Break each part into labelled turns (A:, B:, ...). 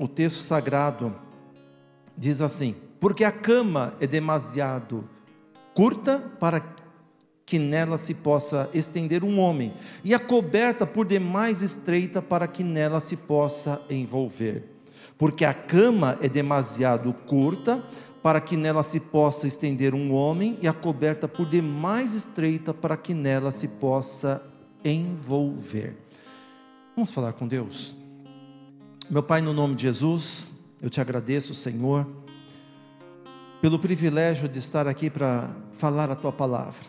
A: o texto sagrado diz assim: Porque a cama é demasiado curta para que nela se possa estender um homem, e a coberta por demais estreita para que nela se possa envolver. Porque a cama é demasiado curta para que nela se possa estender um homem, e a coberta por demais estreita para que nela se possa envolver. Vamos falar com Deus? Meu Pai, no nome de Jesus, eu te agradeço, Senhor, pelo privilégio de estar aqui para falar a tua palavra.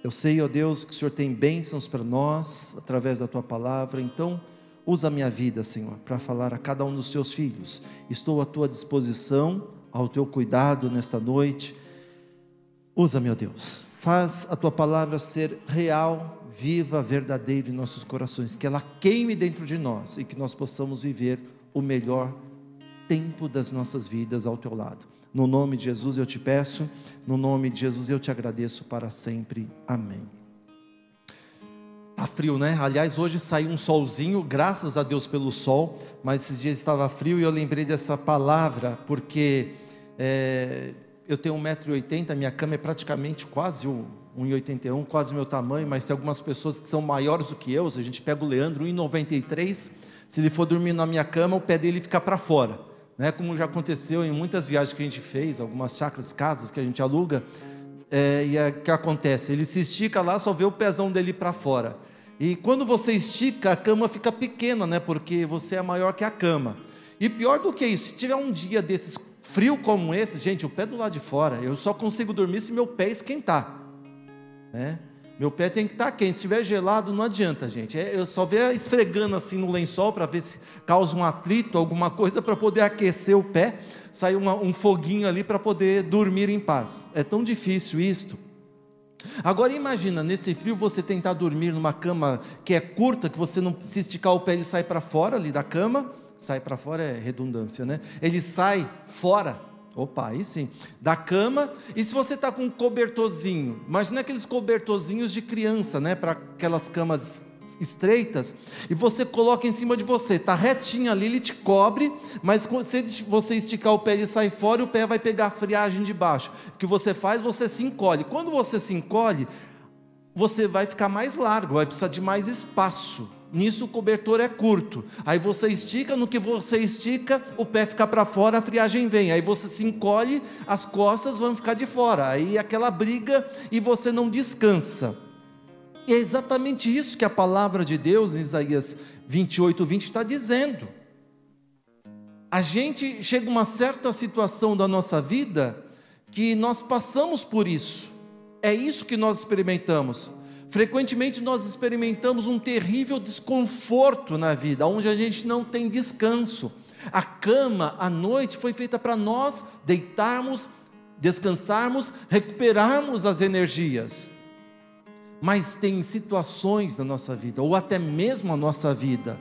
A: Eu sei, ó Deus, que o Senhor tem bênçãos para nós através da tua palavra, então usa a minha vida, Senhor, para falar a cada um dos teus filhos. Estou à tua disposição, ao teu cuidado nesta noite. Usa, meu Deus, faz a tua palavra ser real, viva, verdadeira em nossos corações, que ela queime dentro de nós e que nós possamos viver o melhor tempo das nossas vidas ao teu lado. No nome de Jesus eu te peço, no nome de Jesus eu te agradeço para sempre. Amém. Tá frio, né? Aliás, hoje saiu um solzinho, graças a Deus pelo sol, mas esses dias estava frio e eu lembrei dessa palavra, porque é, eu tenho 1,80m, minha cama é praticamente quase 1,81m, quase o meu tamanho, mas tem algumas pessoas que são maiores do que eu, se a gente pega o Leandro, 1,93m, se ele for dormir na minha cama, o pé dele fica para fora né, como já aconteceu em muitas viagens que a gente fez, algumas chácaras, casas que a gente aluga, é, e é, o que acontece? Ele se estica lá, só vê o pezão dele para fora. E quando você estica, a cama fica pequena, né? Porque você é maior que a cama. E pior do que isso, se tiver um dia desses frio como esse, gente, o pé do lado de fora, eu só consigo dormir se meu pé esquentar. Né? Meu pé tem que estar tá quente. Se estiver gelado, não adianta, gente. É, eu só ver esfregando assim no lençol para ver se causa um atrito, alguma coisa para poder aquecer o pé, sair uma, um foguinho ali para poder dormir em paz. É tão difícil isto. Agora imagina, nesse frio você tentar dormir numa cama que é curta, que você não se esticar o pé ele sai para fora ali da cama, sai para fora é redundância, né? Ele sai fora Opa, aí sim. Da cama. E se você está com um cobertorzinho, imagina aqueles cobertorzinhos de criança, né? Para aquelas camas estreitas, e você coloca em cima de você, está retinho ali, ele te cobre, mas se você esticar o pé e sair fora, o pé vai pegar a friagem de baixo. O que você faz? Você se encolhe. Quando você se encolhe, você vai ficar mais largo, vai precisar de mais espaço. Nisso o cobertor é curto. Aí você estica, no que você estica, o pé fica para fora, a friagem vem. Aí você se encolhe, as costas vão ficar de fora. Aí aquela briga e você não descansa. E é exatamente isso que a palavra de Deus em Isaías 28, 20 está dizendo. A gente chega uma certa situação da nossa vida que nós passamos por isso. É isso que nós experimentamos. Frequentemente nós experimentamos um terrível desconforto na vida, onde a gente não tem descanso. A cama à noite foi feita para nós deitarmos, descansarmos, recuperarmos as energias. Mas tem situações na nossa vida, ou até mesmo a nossa vida,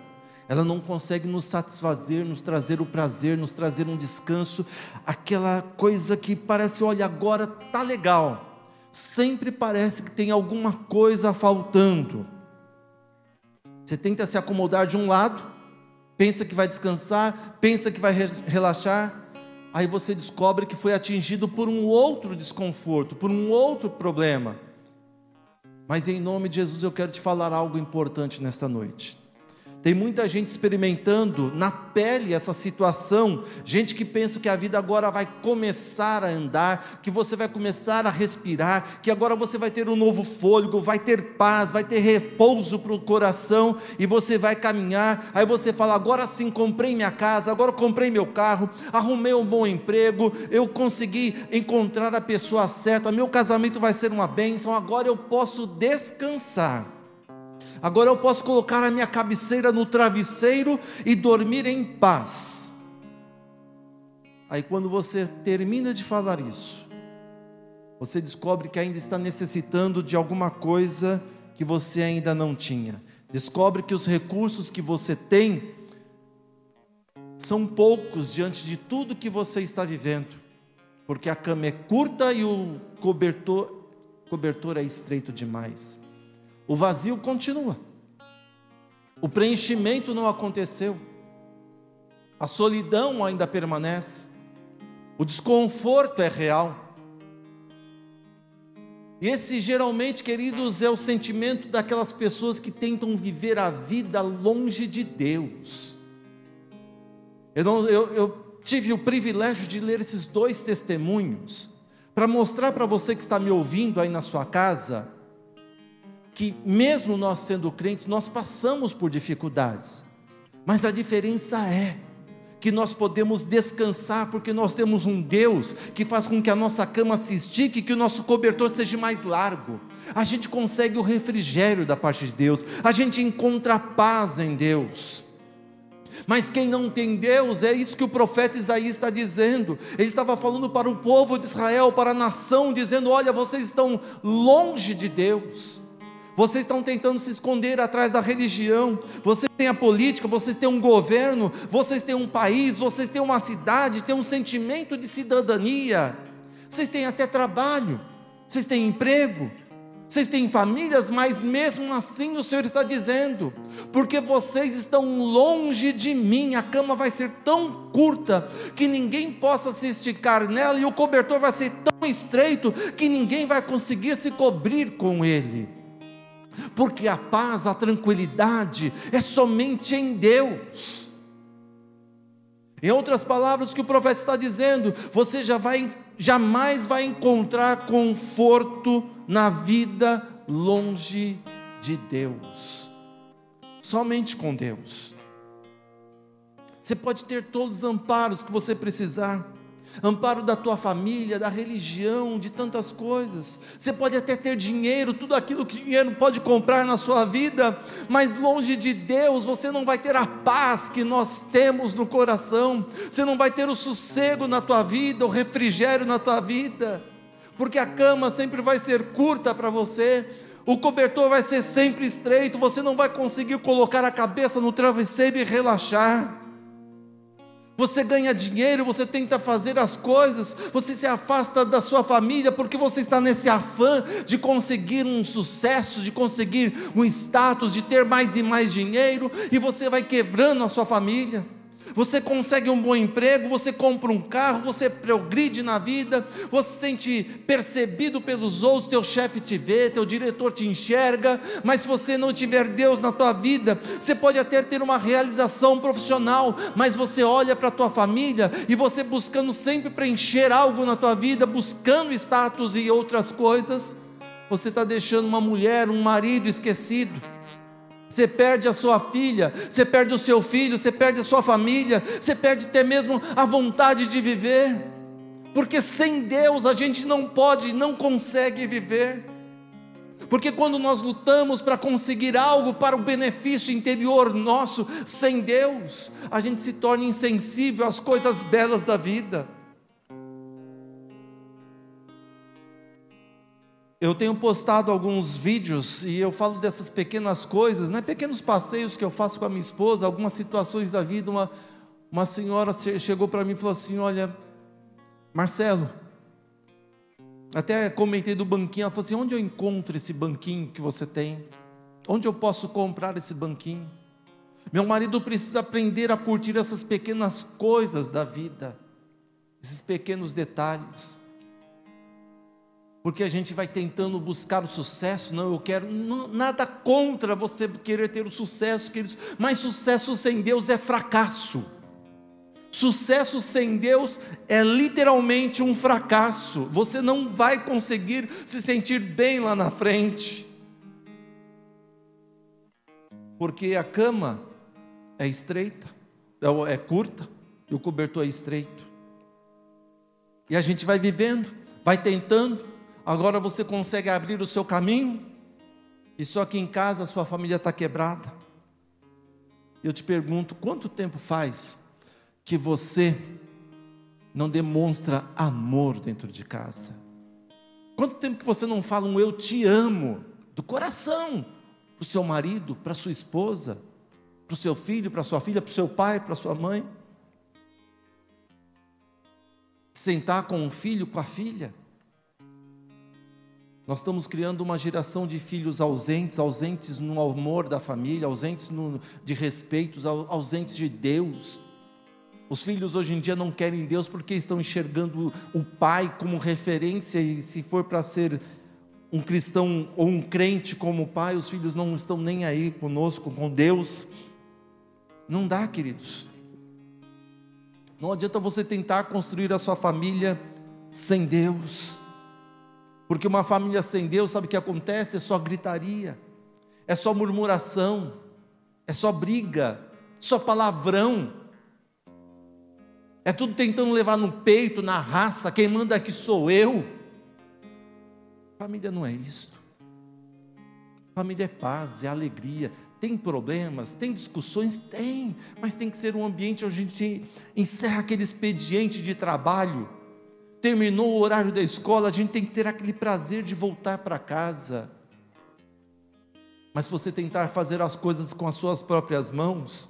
A: ela não consegue nos satisfazer, nos trazer o prazer, nos trazer um descanso, aquela coisa que parece, olha, agora tá legal sempre parece que tem alguma coisa faltando. Você tenta se acomodar de um lado, pensa que vai descansar, pensa que vai relaxar, aí você descobre que foi atingido por um outro desconforto, por um outro problema. Mas em nome de Jesus eu quero te falar algo importante nesta noite. Tem muita gente experimentando na pele essa situação, gente que pensa que a vida agora vai começar a andar, que você vai começar a respirar, que agora você vai ter um novo fôlego, vai ter paz, vai ter repouso para o coração e você vai caminhar. Aí você fala: agora sim comprei minha casa, agora comprei meu carro, arrumei um bom emprego, eu consegui encontrar a pessoa certa, meu casamento vai ser uma bênção, agora eu posso descansar. Agora eu posso colocar a minha cabeceira no travesseiro e dormir em paz. Aí quando você termina de falar isso, você descobre que ainda está necessitando de alguma coisa que você ainda não tinha. Descobre que os recursos que você tem são poucos diante de tudo que você está vivendo, porque a cama é curta e o cobertor, cobertor é estreito demais. O vazio continua. O preenchimento não aconteceu. a solidão ainda permanece, o desconforto é real. E esse geralmente, queridos, é o sentimento daquelas pessoas que tentam viver a vida longe de Deus. Eu, não, eu, eu tive o privilégio de ler esses dois testemunhos para mostrar para você que está me ouvindo aí na sua casa que mesmo nós sendo crentes, nós passamos por dificuldades. Mas a diferença é que nós podemos descansar, porque nós temos um Deus que faz com que a nossa cama se estique, que o nosso cobertor seja mais largo. A gente consegue o refrigério da parte de Deus, a gente encontra paz em Deus. Mas quem não tem Deus, é isso que o profeta Isaías está dizendo. Ele estava falando para o povo de Israel, para a nação, dizendo: Olha, vocês estão longe de Deus. Vocês estão tentando se esconder atrás da religião. Vocês têm a política, vocês têm um governo, vocês têm um país, vocês têm uma cidade, têm um sentimento de cidadania. Vocês têm até trabalho, vocês têm emprego, vocês têm famílias, mas mesmo assim o Senhor está dizendo, porque vocês estão longe de mim, a cama vai ser tão curta que ninguém possa se esticar nela, e o cobertor vai ser tão estreito que ninguém vai conseguir se cobrir com ele porque a paz, a tranquilidade é somente em Deus. Em outras palavras, o que o profeta está dizendo, você já vai, jamais vai encontrar conforto na vida longe de Deus, somente com Deus. Você pode ter todos os amparos que você precisar, amparo da tua família, da religião, de tantas coisas. Você pode até ter dinheiro, tudo aquilo que dinheiro pode comprar na sua vida, mas longe de Deus você não vai ter a paz que nós temos no coração, você não vai ter o sossego na tua vida, o refrigério na tua vida, porque a cama sempre vai ser curta para você. O cobertor vai ser sempre estreito, você não vai conseguir colocar a cabeça no travesseiro e relaxar. Você ganha dinheiro, você tenta fazer as coisas, você se afasta da sua família porque você está nesse afã de conseguir um sucesso, de conseguir um status, de ter mais e mais dinheiro, e você vai quebrando a sua família você consegue um bom emprego, você compra um carro, você progride na vida, você se sente percebido pelos outros, teu chefe te vê, teu diretor te enxerga, mas se você não tiver Deus na tua vida, você pode até ter uma realização profissional, mas você olha para a tua família e você buscando sempre preencher algo na tua vida, buscando status e outras coisas, você está deixando uma mulher, um marido esquecido você perde a sua filha, você perde o seu filho, você perde a sua família, você perde até mesmo a vontade de viver, porque sem Deus a gente não pode, não consegue viver. Porque quando nós lutamos para conseguir algo para o benefício interior nosso, sem Deus, a gente se torna insensível às coisas belas da vida. Eu tenho postado alguns vídeos e eu falo dessas pequenas coisas, né? pequenos passeios que eu faço com a minha esposa, algumas situações da vida. Uma, uma senhora chegou para mim e falou assim: Olha, Marcelo, até comentei do banquinho. Ela falou assim: Onde eu encontro esse banquinho que você tem? Onde eu posso comprar esse banquinho? Meu marido precisa aprender a curtir essas pequenas coisas da vida, esses pequenos detalhes porque a gente vai tentando buscar o sucesso. Não, eu quero não, nada contra você querer ter o sucesso, queridos, mas sucesso sem Deus é fracasso. Sucesso sem Deus é literalmente um fracasso. Você não vai conseguir se sentir bem lá na frente. Porque a cama é estreita, é, é curta, e o cobertor é estreito. E a gente vai vivendo, vai tentando, agora você consegue abrir o seu caminho, e só que em casa a sua família está quebrada. Eu te pergunto: quanto tempo faz que você não demonstra amor dentro de casa? Quanto tempo que você não fala um eu te amo do coração para o seu marido, para a sua esposa, para o seu filho, para a sua filha, para o seu pai, para a sua mãe? Sentar com o filho, com a filha? Nós estamos criando uma geração de filhos ausentes, ausentes no amor da família, ausentes no, de respeitos, ausentes de Deus. Os filhos hoje em dia não querem Deus porque estão enxergando o pai como referência e se for para ser um cristão ou um crente como pai, os filhos não estão nem aí conosco, com Deus. Não dá, queridos. Não adianta você tentar construir a sua família sem Deus. Porque uma família sem Deus, sabe o que acontece? É só gritaria, é só murmuração, é só briga, só palavrão. É tudo tentando levar no peito, na raça, quem manda aqui sou eu. Família não é isto. Família é paz, é alegria. Tem problemas, tem discussões? Tem, mas tem que ser um ambiente onde a gente encerra aquele expediente de trabalho terminou o horário da escola, a gente tem que ter aquele prazer de voltar para casa. Mas se você tentar fazer as coisas com as suas próprias mãos,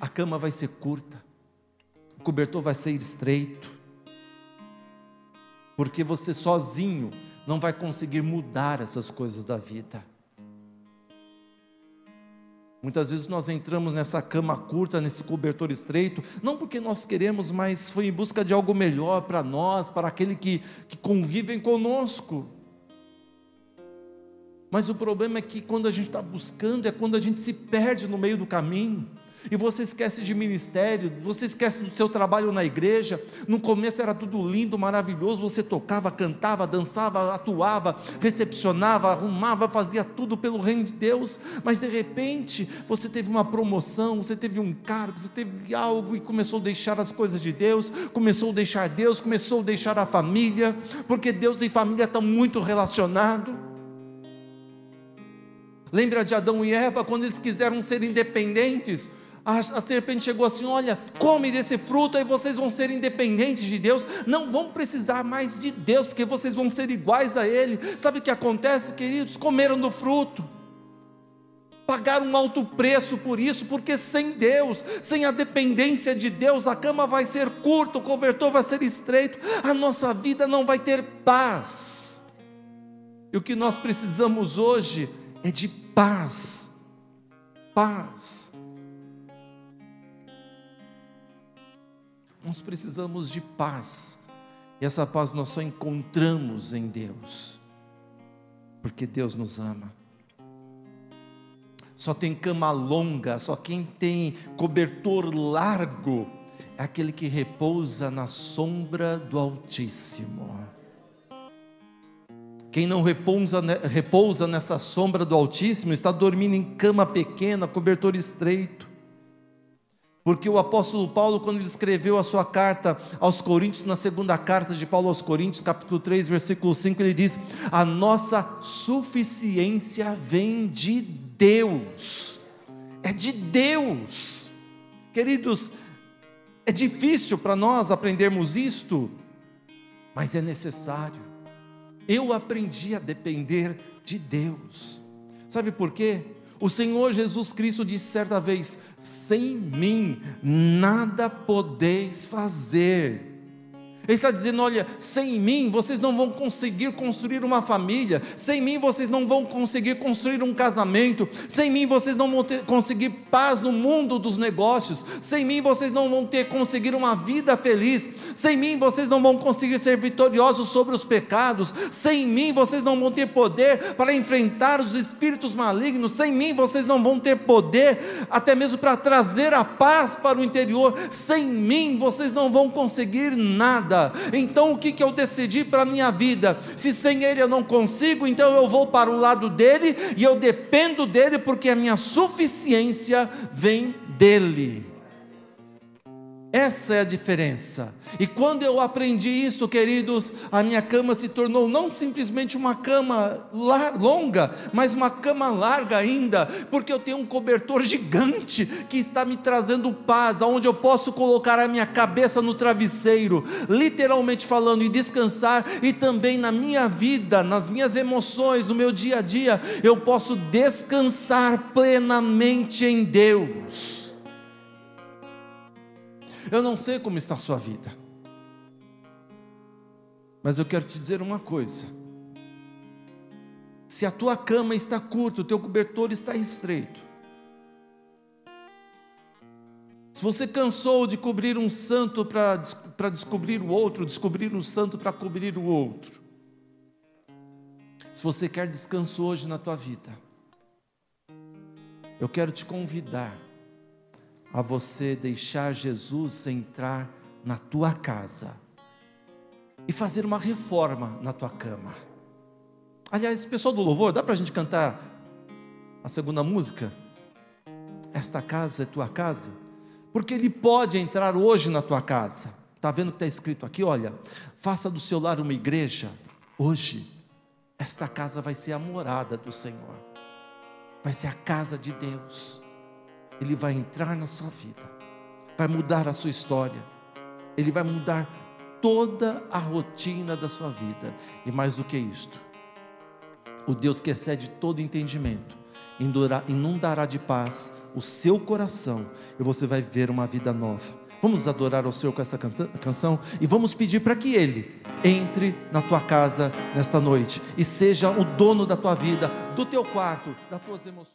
A: a cama vai ser curta, o cobertor vai ser estreito, porque você sozinho não vai conseguir mudar essas coisas da vida. Muitas vezes nós entramos nessa cama curta, nesse cobertor estreito, não porque nós queremos, mas foi em busca de algo melhor para nós, para aquele que, que convivem conosco. Mas o problema é que quando a gente está buscando, é quando a gente se perde no meio do caminho e você esquece de ministério, você esquece do seu trabalho na igreja. No começo era tudo lindo, maravilhoso, você tocava, cantava, dançava, atuava, recepcionava, arrumava, fazia tudo pelo reino de Deus, mas de repente você teve uma promoção, você teve um cargo, você teve algo e começou a deixar as coisas de Deus, começou a deixar Deus, começou a deixar a família, porque Deus e família estão muito relacionados. Lembra de Adão e Eva quando eles quiseram ser independentes? A, a serpente chegou assim: Olha, come desse fruto, aí vocês vão ser independentes de Deus, não vão precisar mais de Deus, porque vocês vão ser iguais a Ele. Sabe o que acontece, queridos? Comeram do fruto pagaram um alto preço por isso, porque sem Deus, sem a dependência de Deus, a cama vai ser curta, o cobertor vai ser estreito, a nossa vida não vai ter paz. E o que nós precisamos hoje é de paz. Paz. Nós precisamos de paz. E essa paz nós só encontramos em Deus. Porque Deus nos ama. Só tem cama longa, só quem tem cobertor largo é aquele que repousa na sombra do Altíssimo. Quem não repousa, repousa nessa sombra do Altíssimo está dormindo em cama pequena, cobertor estreito. Porque o apóstolo Paulo, quando ele escreveu a sua carta aos Coríntios, na segunda carta de Paulo aos Coríntios, capítulo 3, versículo 5, ele diz: A nossa suficiência vem de Deus, é de Deus. Queridos, é difícil para nós aprendermos isto, mas é necessário. Eu aprendi a depender de Deus. Sabe por quê? O Senhor Jesus Cristo disse certa vez: sem mim nada podeis fazer. Ele está dizendo: olha, sem mim vocês não vão conseguir construir uma família, sem mim vocês não vão conseguir construir um casamento, sem mim vocês não vão ter, conseguir paz no mundo dos negócios, sem mim vocês não vão ter conseguir uma vida feliz, sem mim vocês não vão conseguir ser vitoriosos sobre os pecados, sem mim vocês não vão ter poder para enfrentar os espíritos malignos, sem mim vocês não vão ter poder até mesmo para trazer a paz para o interior, sem mim vocês não vão conseguir nada nada. Então o que, que eu decidi para a minha vida? Se sem Ele eu não consigo, então eu vou para o lado dele e eu dependo dele, porque a minha suficiência vem dele. Essa é a diferença. E quando eu aprendi isso, queridos, a minha cama se tornou não simplesmente uma cama longa, mas uma cama larga ainda, porque eu tenho um cobertor gigante que está me trazendo paz, aonde eu posso colocar a minha cabeça no travesseiro, literalmente falando, e descansar, e também na minha vida, nas minhas emoções, no meu dia a dia, eu posso descansar plenamente em Deus. Eu não sei como está a sua vida, mas eu quero te dizer uma coisa: se a tua cama está curta, o teu cobertor está estreito, se você cansou de cobrir um santo para descobrir o outro, descobrir um santo para cobrir o outro, se você quer descanso hoje na tua vida, eu quero te convidar a você deixar Jesus entrar na tua casa e fazer uma reforma na tua cama. Aliás, pessoal do louvor, dá para a gente cantar a segunda música? Esta casa é tua casa? Porque Ele pode entrar hoje na tua casa. Está vendo o que está escrito aqui? Olha, faça do seu lar uma igreja. Hoje, esta casa vai ser a morada do Senhor, vai ser a casa de Deus. Ele vai entrar na sua vida, vai mudar a sua história, ele vai mudar toda a rotina da sua vida, e mais do que isto, o Deus que excede todo entendimento, inundará de paz o seu coração e você vai ver uma vida nova. Vamos adorar ao Senhor com essa canção e vamos pedir para que Ele entre na tua casa nesta noite e seja o dono da tua vida, do teu quarto, das tuas emoções.